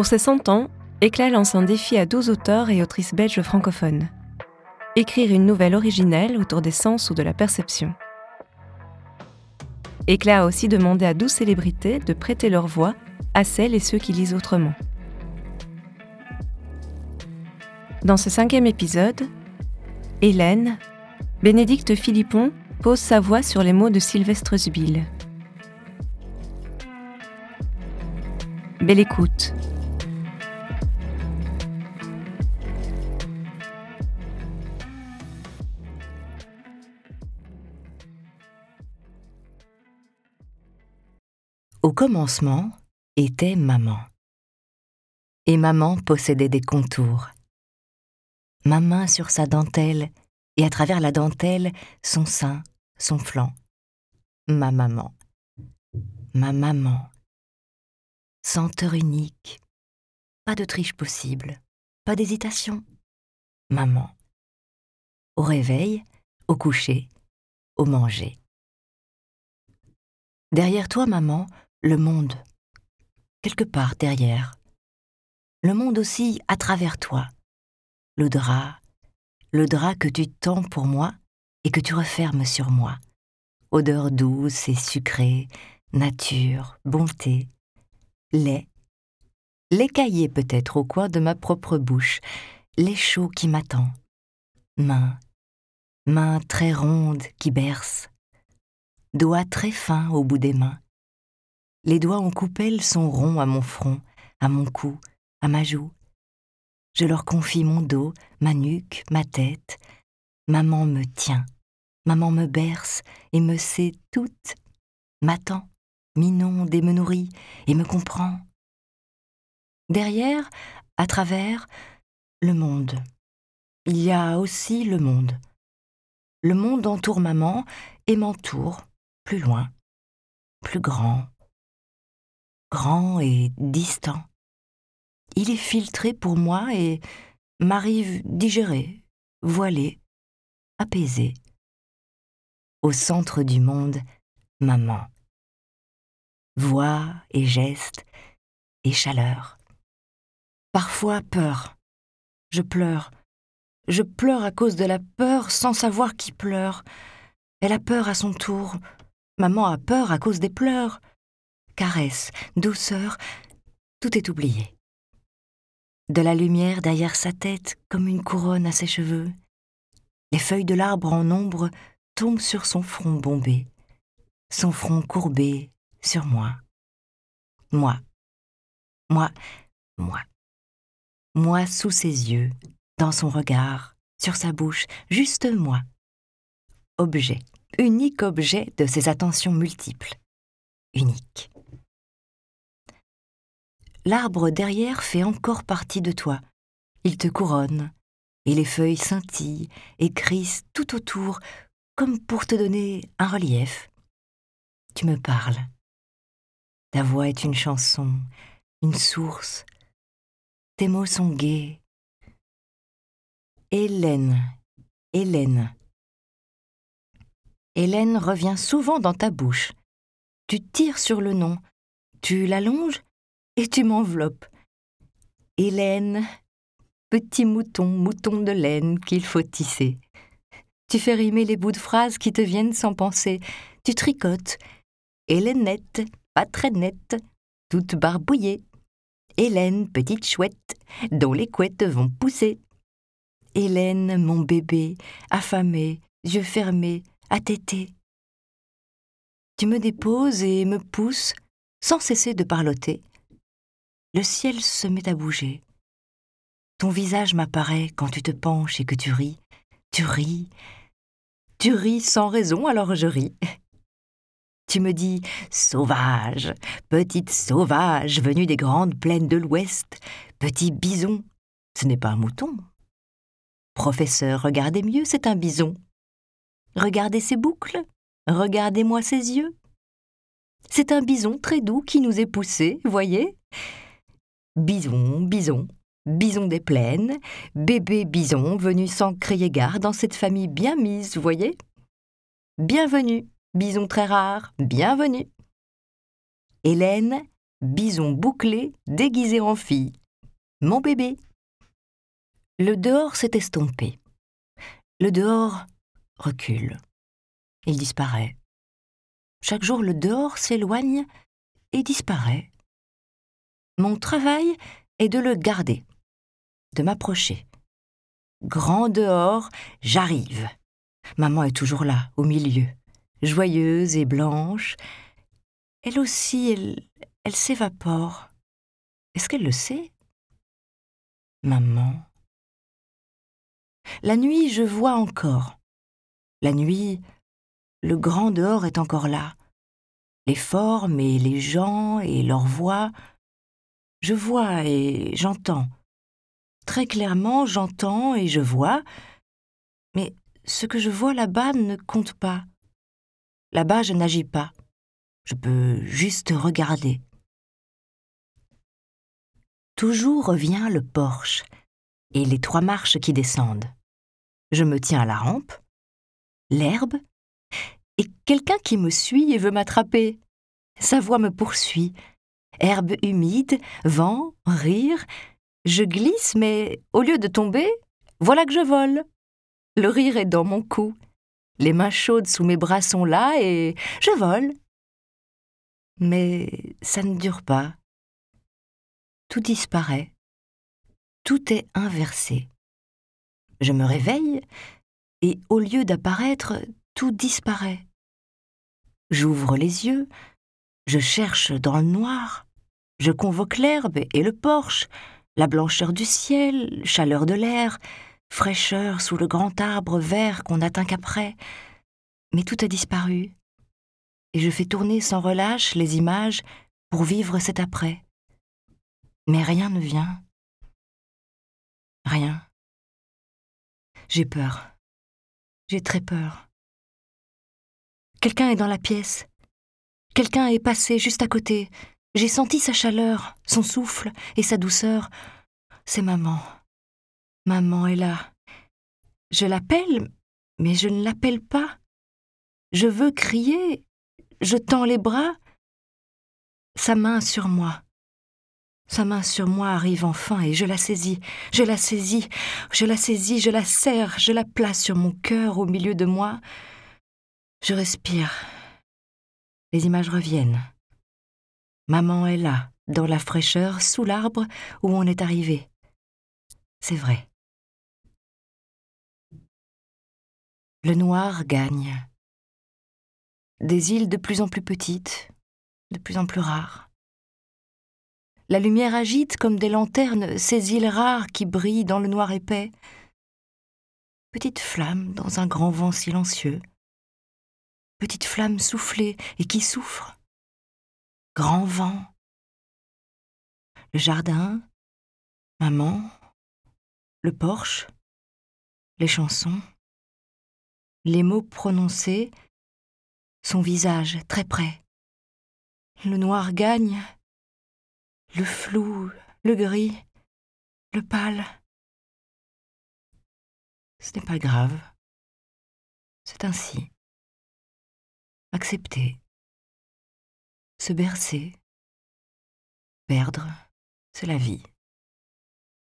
Pour ses 100 ans, Éclat lance un défi à 12 auteurs et autrices belges francophones. Écrire une nouvelle originelle autour des sens ou de la perception. Éclat a aussi demandé à 12 célébrités de prêter leur voix à celles et ceux qui lisent autrement. Dans ce cinquième épisode, Hélène, Bénédicte Philippon pose sa voix sur les mots de Sylvestre Zbil. Belle écoute. Au commencement était maman. Et maman possédait des contours. Ma main sur sa dentelle, et à travers la dentelle, son sein, son flanc. Ma maman. Ma maman senteur unique, pas de triche possible, pas d'hésitation. Maman. Au réveil, au coucher, au manger. Derrière toi, maman, le monde. Quelque part derrière. Le monde aussi à travers toi. Le drap, le drap que tu tends pour moi et que tu refermes sur moi. Odeur douce et sucrée, nature, bonté, lait, lait caillé peut-être au coin de ma propre bouche, lait chaud qui m'attend, main, main très ronde qui berce, doigts très fins au bout des mains. Les doigts en coupelle sont ronds à mon front, à mon cou, à ma joue. Je leur confie mon dos, ma nuque, ma tête. Maman me tient, maman me berce et me sait toute, m'attend m'inonde et me nourrit et me comprend. Derrière, à travers, le monde. Il y a aussi le monde. Le monde entoure maman et m'entoure, plus loin, plus grand, grand et distant. Il est filtré pour moi et m'arrive digéré, voilé, apaisé. Au centre du monde, maman voix et gestes et chaleur. Parfois peur. Je pleure. Je pleure à cause de la peur sans savoir qui pleure. Elle a peur à son tour. Maman a peur à cause des pleurs. Caresse, douceur, tout est oublié. De la lumière derrière sa tête comme une couronne à ses cheveux. Les feuilles de l'arbre en ombre tombent sur son front bombé, son front courbé, sur moi. Moi. Moi. Moi. Moi sous ses yeux, dans son regard, sur sa bouche, juste moi. Objet, unique objet de ses attentions multiples. Unique. L'arbre derrière fait encore partie de toi. Il te couronne, et les feuilles scintillent et crissent tout autour, comme pour te donner un relief. Tu me parles. Ta voix est une chanson, une source. Tes mots sont gais. Hélène, Hélène. Hélène revient souvent dans ta bouche. Tu tires sur le nom, tu l'allonges et tu m'enveloppes. Hélène, petit mouton, mouton de laine qu'il faut tisser. Tu fais rimer les bouts de phrases qui te viennent sans penser. Tu tricotes. Hélénette, pas très nette, toute barbouillée. Hélène, petite chouette, dont les couettes vont pousser. Hélène, mon bébé, affamé, yeux fermés, téter. Tu me déposes et me pousses, sans cesser de parloter. Le ciel se met à bouger. Ton visage m'apparaît quand tu te penches et que tu ris. Tu ris. Tu ris sans raison, alors je ris. Tu me dis Sauvage, petite sauvage venue des grandes plaines de l'Ouest, petit bison. Ce n'est pas un mouton. Professeur, regardez mieux, c'est un bison. Regardez ses boucles, regardez-moi ses yeux. C'est un bison très doux qui nous est poussé, voyez Bison, bison, bison des plaines, bébé bison venu sans crier gare dans cette famille bien mise, voyez? Bienvenue Bison très rare, bienvenue. Hélène, bison bouclé déguisé en fille. Mon bébé. Le dehors s'est estompé. Le dehors recule. Il disparaît. Chaque jour, le dehors s'éloigne et disparaît. Mon travail est de le garder, de m'approcher. Grand dehors, j'arrive. Maman est toujours là, au milieu, joyeuse et blanche. Elle aussi, elle, elle s'évapore. Est-ce qu'elle le sait? Maman. La nuit, je vois encore. La nuit, le grand dehors est encore là. Les formes et les gens et leurs voix. Je vois et j'entends. Très clairement, j'entends et je vois. Mais ce que je vois là-bas ne compte pas. Là-bas, je n'agis pas. Je peux juste regarder. Toujours revient le porche et les trois marches qui descendent. Je me tiens à la rampe, l'herbe, et quelqu'un qui me suit et veut m'attraper. Sa voix me poursuit. Herbe humide, vent, rire. Je glisse, mais au lieu de tomber, voilà que je vole. Le rire est dans mon cou. Les mains chaudes sous mes bras sont là et je vole. Mais ça ne dure pas. Tout disparaît. Tout est inversé. Je me réveille et au lieu d'apparaître, tout disparaît. J'ouvre les yeux, je cherche dans le noir, je convoque l'herbe et le porche, la blancheur du ciel, chaleur de l'air, fraîcheur sous le grand arbre vert qu'on n'atteint qu'après. Mais tout a disparu, et je fais tourner sans relâche les images pour vivre cet après. Mais rien ne vient. Rien. J'ai peur. J'ai très peur. Quelqu'un est dans la pièce. Quelqu'un est passé juste à côté. J'ai senti sa chaleur, son souffle et sa douceur. C'est maman. Maman est là. Je l'appelle, mais je ne l'appelle pas. Je veux crier. Je tends les bras. Sa main sur moi. Sa main sur moi arrive enfin et je la saisis, je la saisis, je la saisis, je la serre, je la place sur mon cœur au milieu de moi. Je respire. Les images reviennent. Maman est là, dans la fraîcheur, sous l'arbre où on est arrivé. C'est vrai. Le noir gagne. Des îles de plus en plus petites, de plus en plus rares. La lumière agite comme des lanternes ces îles rares qui brillent dans le noir épais. Petite flamme dans un grand vent silencieux. Petite flamme soufflée et qui souffre. Grand vent. Le jardin, maman, le porche, les chansons, les mots prononcés, son visage très près. Le noir gagne, le flou, le gris, le pâle. Ce n'est pas grave. C'est ainsi. Accepter. Se bercer. Perdre, c'est la vie.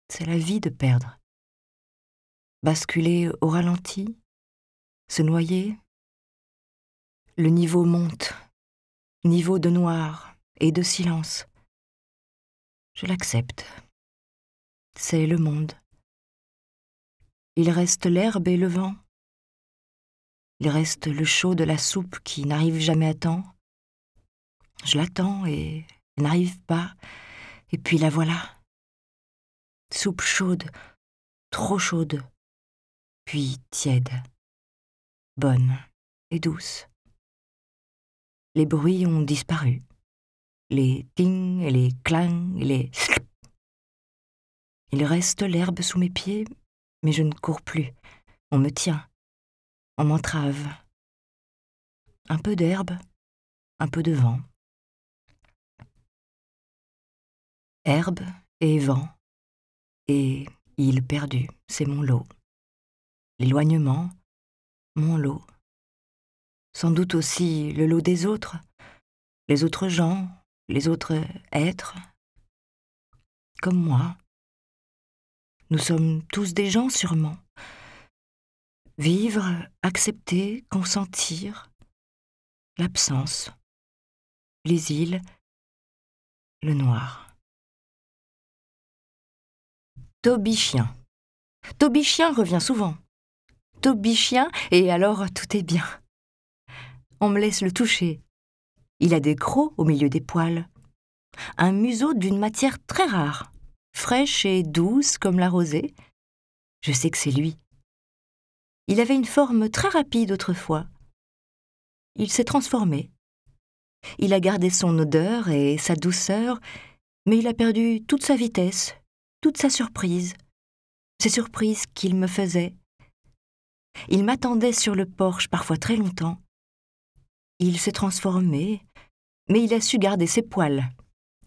C'est la vie de perdre. Basculer au ralenti, se noyer. Le niveau monte, niveau de noir et de silence. Je l'accepte. C'est le monde. Il reste l'herbe et le vent. Il reste le chaud de la soupe qui n'arrive jamais à temps. Je l'attends et n'arrive pas. Et puis la voilà. Soupe chaude, trop chaude, puis tiède, bonne et douce. Les bruits ont disparu les ting et les clang et les... Il reste l'herbe sous mes pieds, mais je ne cours plus. On me tient. On m'entrave. Un peu d'herbe, un peu de vent. Herbe et vent, et île perdue, c'est mon lot. L'éloignement, mon lot. Sans doute aussi le lot des autres, les autres gens, les autres êtres, comme moi. Nous sommes tous des gens sûrement. Vivre, accepter, consentir, l'absence, les îles, le noir. Toby Chien. Toby Chien revient souvent. Toby Chien, et alors tout est bien. On me laisse le toucher. Il a des crocs au milieu des poils. Un museau d'une matière très rare, fraîche et douce comme la rosée. Je sais que c'est lui. Il avait une forme très rapide autrefois. Il s'est transformé. Il a gardé son odeur et sa douceur, mais il a perdu toute sa vitesse, toute sa surprise, ces surprises qu'il me faisait. Il m'attendait sur le porche parfois très longtemps. Il s'est transformé, mais il a su garder ses poils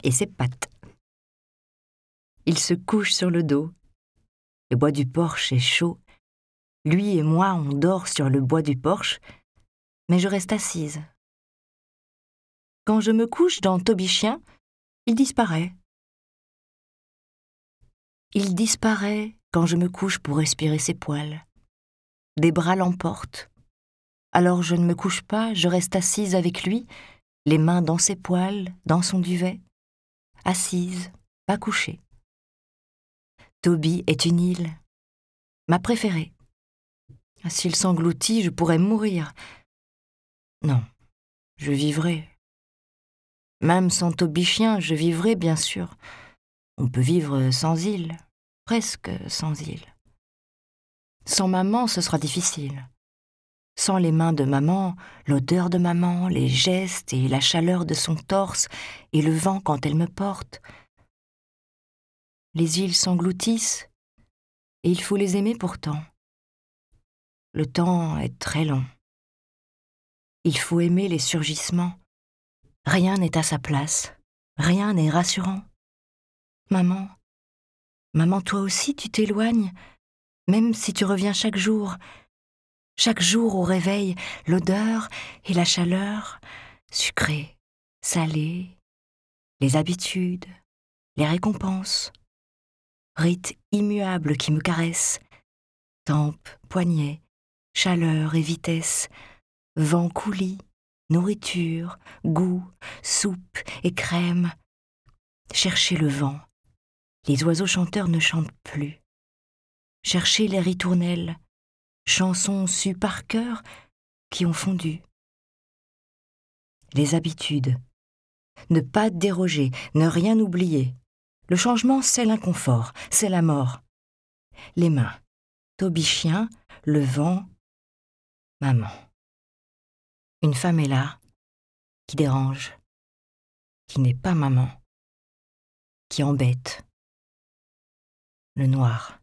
et ses pattes. Il se couche sur le dos. Le bois du porche est chaud. Lui et moi, on dort sur le bois du porche, mais je reste assise. Quand je me couche dans Tobichien, il disparaît. Il disparaît quand je me couche pour respirer ses poils. Des bras l'emportent. Alors je ne me couche pas, je reste assise avec lui, les mains dans ses poils, dans son duvet, assise, pas couchée. Toby est une île, ma préférée. S'il s'engloutit, je pourrais mourir. Non, je vivrai. Même sans Toby chien, je vivrai, bien sûr. On peut vivre sans île, presque sans île. Sans maman, ce sera difficile. Sans les mains de maman, l'odeur de maman, les gestes et la chaleur de son torse et le vent quand elle me porte. Les îles s'engloutissent et il faut les aimer pourtant. Le temps est très long. Il faut aimer les surgissements. Rien n'est à sa place, rien n'est rassurant. Maman, maman, toi aussi tu t'éloignes, même si tu reviens chaque jour, chaque jour au réveil, l'odeur et la chaleur, sucrée, salée, les habitudes, les récompenses, rites immuables qui me caressent, tempes, poignets, chaleur et vitesse, vent coulis, nourriture, goût, soupe et crème. Cherchez le vent. Les oiseaux chanteurs ne chantent plus. Cherchez les ritournelles, chansons sues par cœur qui ont fondu. Les habitudes. Ne pas déroger, ne rien oublier. Le changement, c'est l'inconfort, c'est la mort. Les mains. Toby chien, le vent, maman. Une femme est là, qui dérange, qui n'est pas maman, qui embête. Noir.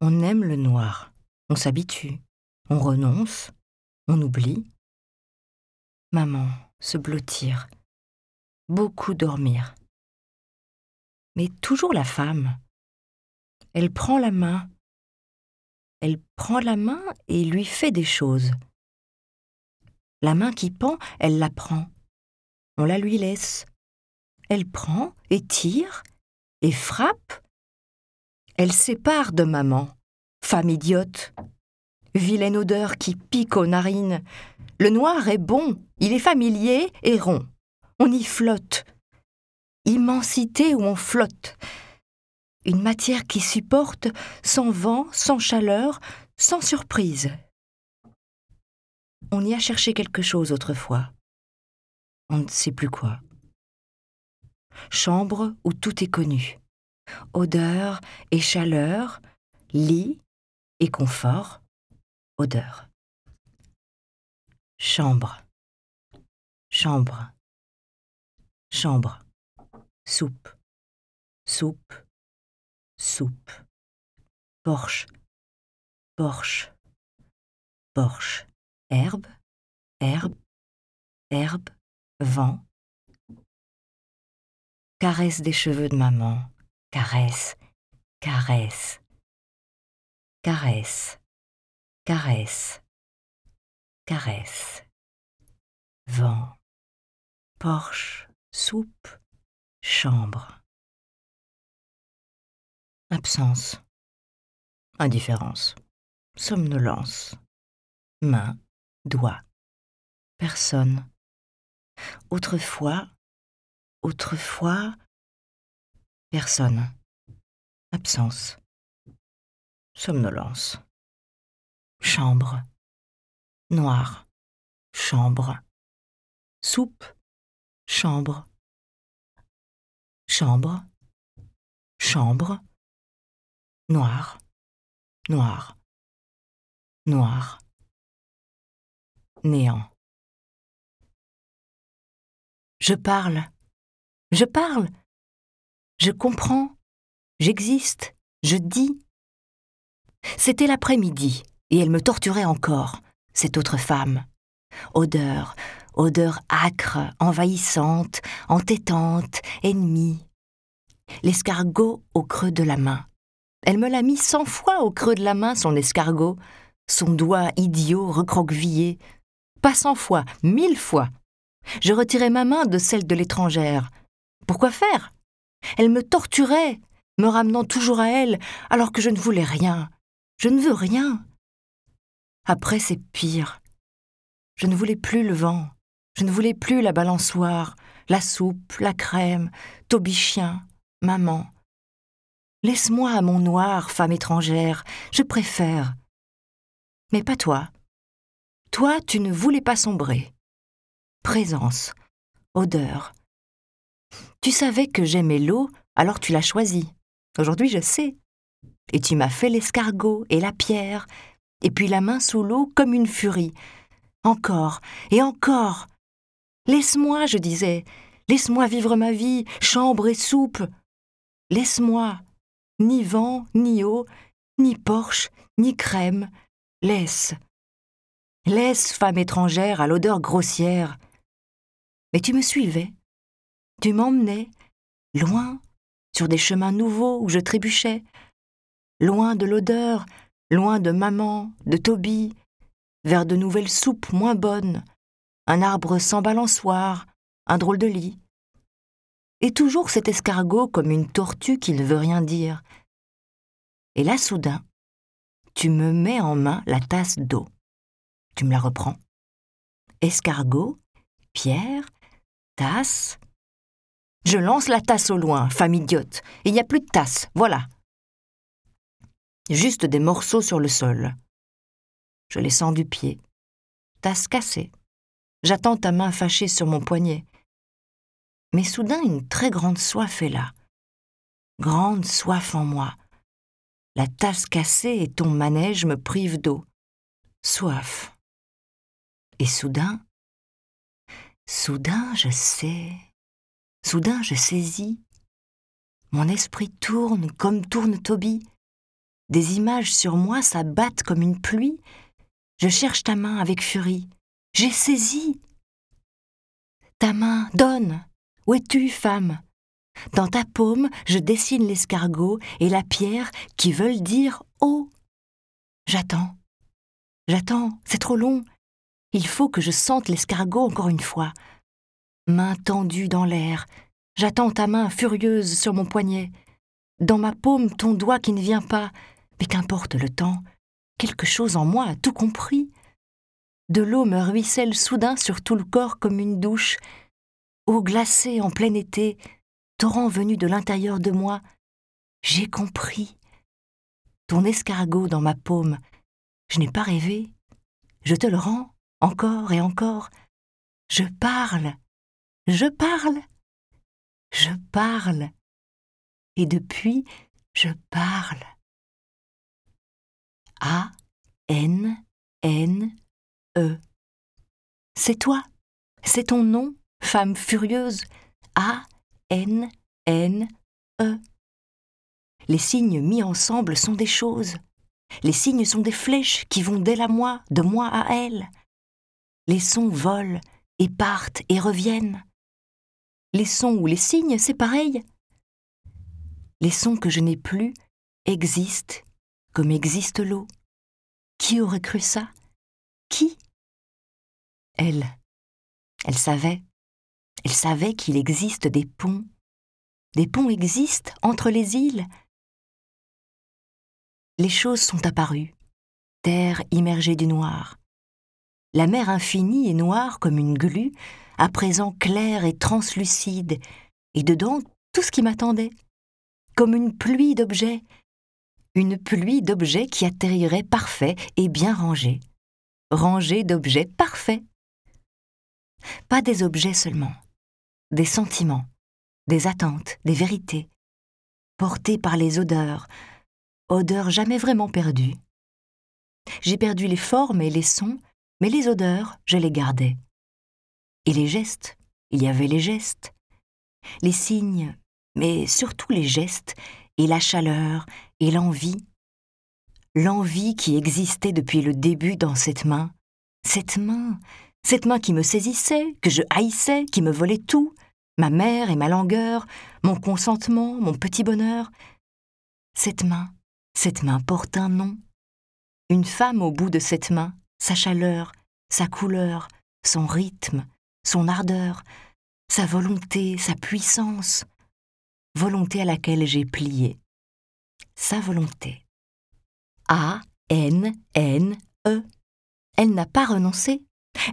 On aime le noir. On s'habitue, on renonce, on oublie. Maman, se blottir, beaucoup dormir. Mais toujours la femme. Elle prend la main. Elle prend la main et lui fait des choses. La main qui pend, elle la prend. On la lui laisse. Elle prend et tire et frappe. Elle sépare de maman. Femme idiote. Vilaine odeur qui pique aux narines. Le noir est bon, il est familier et rond. On y flotte. Immensité où on flotte. Une matière qui supporte sans vent, sans chaleur, sans surprise. On y a cherché quelque chose autrefois. On ne sait plus quoi. Chambre où tout est connu. Odeur et chaleur, lit et confort, odeur. Chambre, chambre, chambre, soupe, soupe, soupe, porche, porche, porche, herbe, herbe, herbe, vent, caresse des cheveux de maman, caresse, caresse, caresse, caresse, caresse. Vent, Porsche, soupe, chambre. Absence, indifférence, somnolence, main, doigt, personne. Autrefois, autrefois, personne. Absence, somnolence, chambre, noir, chambre, soupe, chambre, chambre, chambre, noir, noir, noir, néant. Je parle, je parle, je comprends, j'existe, je dis. C'était l'après-midi, et elle me torturait encore, cette autre femme. Odeur, odeur âcre, envahissante, entêtante, ennemie. L'escargot au creux de la main. Elle me l'a mis cent fois au creux de la main, son escargot, son doigt idiot recroquevillé. Pas cent fois, mille fois. Je retirais ma main de celle de l'étrangère. Pourquoi faire? Elle me torturait, me ramenant toujours à elle, alors que je ne voulais rien. Je ne veux rien. Après, c'est pire. Je ne voulais plus le vent. Je ne voulais plus la balançoire, la soupe, la crème, Tobichien, maman. Laisse-moi à mon noir, femme étrangère, je préfère. Mais pas toi. Toi, tu ne voulais pas sombrer. Présence, odeur. Tu savais que j'aimais l'eau, alors tu l'as choisie. Aujourd'hui, je sais. Et tu m'as fait l'escargot et la pierre, et puis la main sous l'eau comme une furie. Encore et encore. Laisse-moi, je disais, laisse-moi vivre ma vie, chambre et soupe. Laisse-moi, ni vent, ni eau, ni porche, ni crème. Laisse. Laisse, femme étrangère à l'odeur grossière. Mais tu me suivais. Tu m'emmenais, loin, sur des chemins nouveaux où je trébuchais, loin de l'odeur, loin de maman, de Toby, vers de nouvelles soupes moins bonnes, un arbre sans balançoire, un drôle de lit. Et toujours cet escargot comme une tortue qui ne veut rien dire. Et là, soudain, tu me mets en main la tasse d'eau. Tu me la reprends. Escargot, pierre, tasse. Je lance la tasse au loin, femme idiote. Il n'y a plus de tasse, voilà. Juste des morceaux sur le sol. Je les sens du pied. Tasse cassée. J'attends ta main fâchée sur mon poignet. Mais soudain, une très grande soif est là. Grande soif en moi. La tasse cassée et ton manège me privent d'eau. Soif. Et soudain, soudain, je sais. Soudain, je saisis. Mon esprit tourne comme tourne Toby. Des images sur moi s'abattent comme une pluie. Je cherche ta main avec furie. J'ai saisi. Ta main, donne. Où es-tu, femme? Dans ta paume, je dessine l'escargot et la pierre qui veulent dire eau. J'attends. J'attends, c'est trop long. Il faut que je sente l'escargot encore une fois. Main tendue dans l'air, j'attends ta main furieuse sur mon poignet. Dans ma paume, ton doigt qui ne vient pas. Mais qu'importe le temps, quelque chose en moi a tout compris. De l'eau me ruisselle soudain sur tout le corps comme une douche. Eau glacée en plein été, torrent venu de l'intérieur de moi. J'ai compris. Ton escargot dans ma paume, je n'ai pas rêvé. Je te le rends, encore et encore. Je parle. Je parle. Je parle. Et depuis, je parle. A, N, N, E. C'est toi, c'est ton nom, femme furieuse. A, N, N, E. Les signes mis ensemble sont des choses. Les signes sont des flèches qui vont d'elle à moi, de moi à elle. Les sons volent et partent et reviennent. Les sons ou les signes, c'est pareil. Les sons que je n'ai plus existent comme existe l'eau. Qui aurait cru ça? Qui? Elle. Elle savait. Elle savait qu'il existe des ponts. Des ponts existent entre les îles. Les choses sont apparues. Terre immergée du noir. La mer infinie et noire comme une glu, à présent claire et translucide, et dedans tout ce qui m'attendait, comme une pluie d'objets, une pluie d'objets qui atterrirait parfait et bien rangés, rangés d'objets parfaits. Pas des objets seulement, des sentiments, des attentes, des vérités, portés par les odeurs, odeurs jamais vraiment perdues. J'ai perdu les formes et les sons, mais les odeurs, je les gardais. Et les gestes, il y avait les gestes, les signes, mais surtout les gestes, et la chaleur, et l'envie. L'envie qui existait depuis le début dans cette main, cette main, cette main qui me saisissait, que je haïssais, qui me volait tout, ma mère et ma langueur, mon consentement, mon petit bonheur. Cette main, cette main porte un nom. Une femme au bout de cette main, sa chaleur, sa couleur, son rythme, son ardeur, sa volonté, sa puissance, volonté à laquelle j'ai plié. Sa volonté. A, N, N, E. Elle n'a pas renoncé.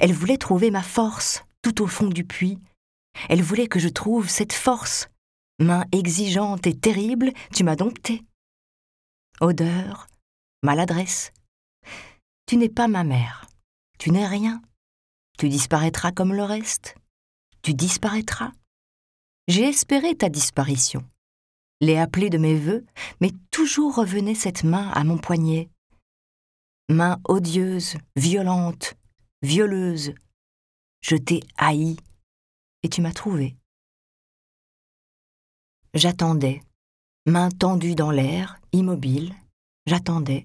Elle voulait trouver ma force tout au fond du puits. Elle voulait que je trouve cette force. Main exigeante et terrible, tu m'as dompté. Odeur, maladresse. Tu n'es pas ma mère. Tu n'es rien. Tu disparaîtras comme le reste. Tu disparaîtras. J'ai espéré ta disparition, l'ai appelée de mes voeux, mais toujours revenait cette main à mon poignet. Main odieuse, violente, violeuse. Je t'ai haï, et tu m'as trouvé. J'attendais, main tendue dans l'air, immobile, j'attendais.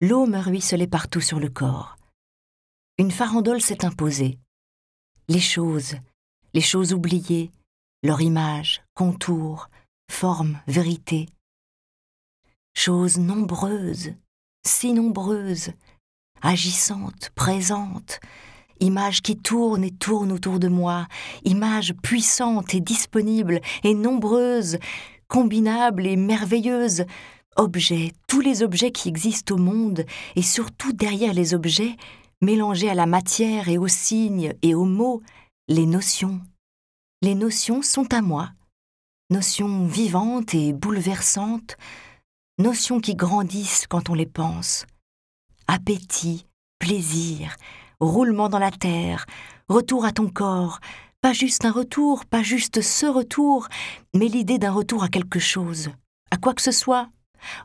L'eau me ruisselait partout sur le corps une farandole s'est imposée. Les choses, les choses oubliées, leur image, contour, forme, vérité. Choses nombreuses, si nombreuses, agissantes, présentes, images qui tournent et tournent autour de moi, images puissantes et disponibles et nombreuses, combinables et merveilleuses, objets, tous les objets qui existent au monde, et surtout derrière les objets, mélanger à la matière et aux signes et aux mots les notions. Les notions sont à moi, notions vivantes et bouleversantes, notions qui grandissent quand on les pense. Appétit, plaisir, roulement dans la terre, retour à ton corps, pas juste un retour, pas juste ce retour, mais l'idée d'un retour à quelque chose, à quoi que ce soit.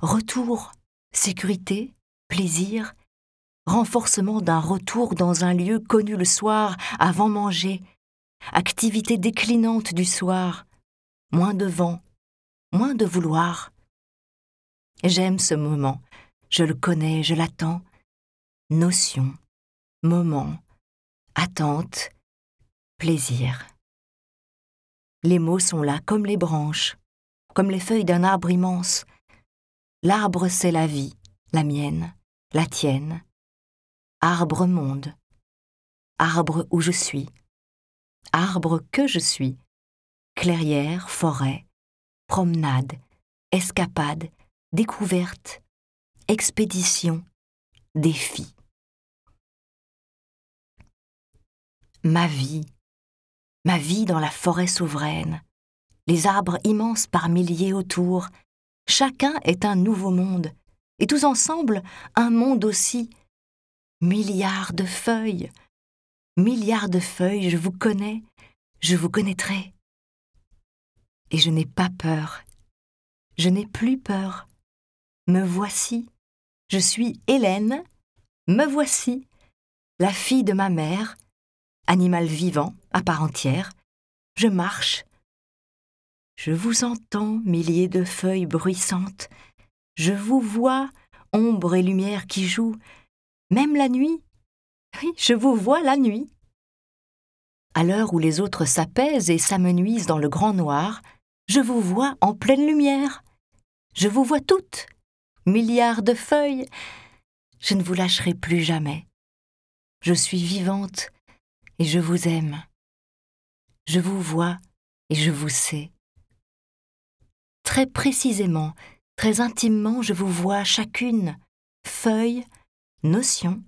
Retour, sécurité, plaisir, renforcement d'un retour dans un lieu connu le soir avant manger, activité déclinante du soir, moins de vent, moins de vouloir. J'aime ce moment, je le connais, je l'attends. Notion, moment, attente, plaisir. Les mots sont là comme les branches, comme les feuilles d'un arbre immense. L'arbre, c'est la vie, la mienne, la tienne, arbre monde, arbre où je suis, arbre que je suis, clairière, forêt, promenade, escapade, découverte, expédition, défi. Ma vie, ma vie dans la forêt souveraine, les arbres immenses par milliers autour, chacun est un nouveau monde, et tous ensemble un monde aussi, Milliards de feuilles. Milliards de feuilles, je vous connais, je vous connaîtrai. Et je n'ai pas peur. Je n'ai plus peur. Me voici. Je suis Hélène. Me voici. La fille de ma mère, animal vivant à part entière. Je marche. Je vous entends, milliers de feuilles bruissantes. Je vous vois, ombre et lumière qui jouent. Même la nuit? Oui, je vous vois la nuit. À l'heure où les autres s'apaisent et s'amenuisent dans le grand noir, je vous vois en pleine lumière. Je vous vois toutes, milliards de feuilles. Je ne vous lâcherai plus jamais. Je suis vivante et je vous aime. Je vous vois et je vous sais. Très précisément, très intimement, je vous vois chacune, feuille, notion,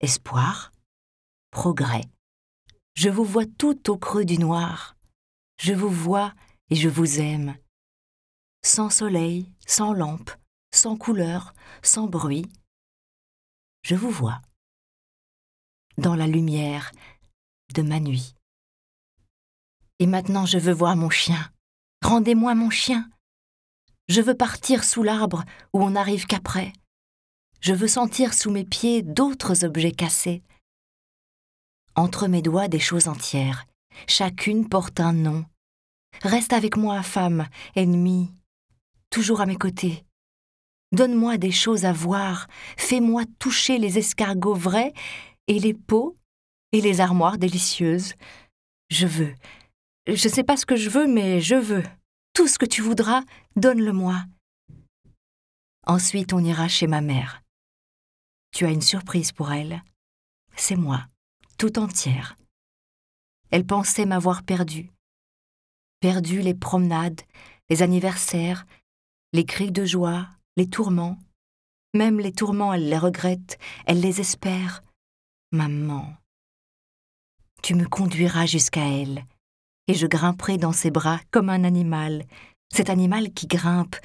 espoir, progrès. Je vous vois tout au creux du noir. Je vous vois et je vous aime. Sans soleil, sans lampe, sans couleur, sans bruit. Je vous vois. Dans la lumière de ma nuit. Et maintenant je veux voir mon chien. Rendez-moi mon chien. Je veux partir sous l'arbre où on n'arrive qu'après. Je veux sentir sous mes pieds d'autres objets cassés. Entre mes doigts des choses entières, chacune porte un nom. Reste avec moi, femme, ennemie, toujours à mes côtés. Donne-moi des choses à voir, fais-moi toucher les escargots vrais et les pots et les armoires délicieuses. Je veux. Je sais pas ce que je veux, mais je veux. Tout ce que tu voudras, donne-le-moi. Ensuite, on ira chez ma mère. Tu as une surprise pour elle. C'est moi, tout entière. Elle pensait m'avoir perdu. Perdu les promenades, les anniversaires, les cris de joie, les tourments. Même les tourments, elle les regrette, elle les espère. Maman, tu me conduiras jusqu'à elle, et je grimperai dans ses bras comme un animal, cet animal qui grimpe.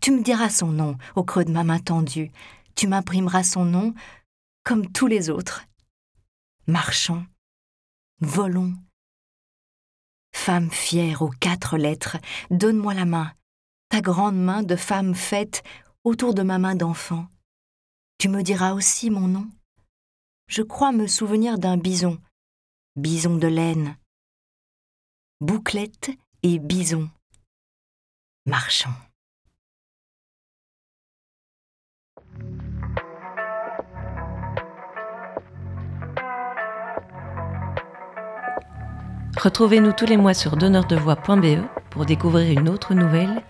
Tu me diras son nom au creux de ma main tendue, tu m'imprimeras son nom comme tous les autres. Marchons, volons. Femme fière aux quatre lettres, donne-moi la main, ta grande main de femme faite autour de ma main d'enfant. Tu me diras aussi mon nom. Je crois me souvenir d'un bison, bison de laine. Bouclette et bison. Marchons. Retrouvez-nous tous les mois sur donneurdevoix.be pour découvrir une autre nouvelle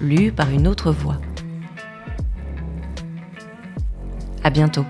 lue par une autre voix. À bientôt.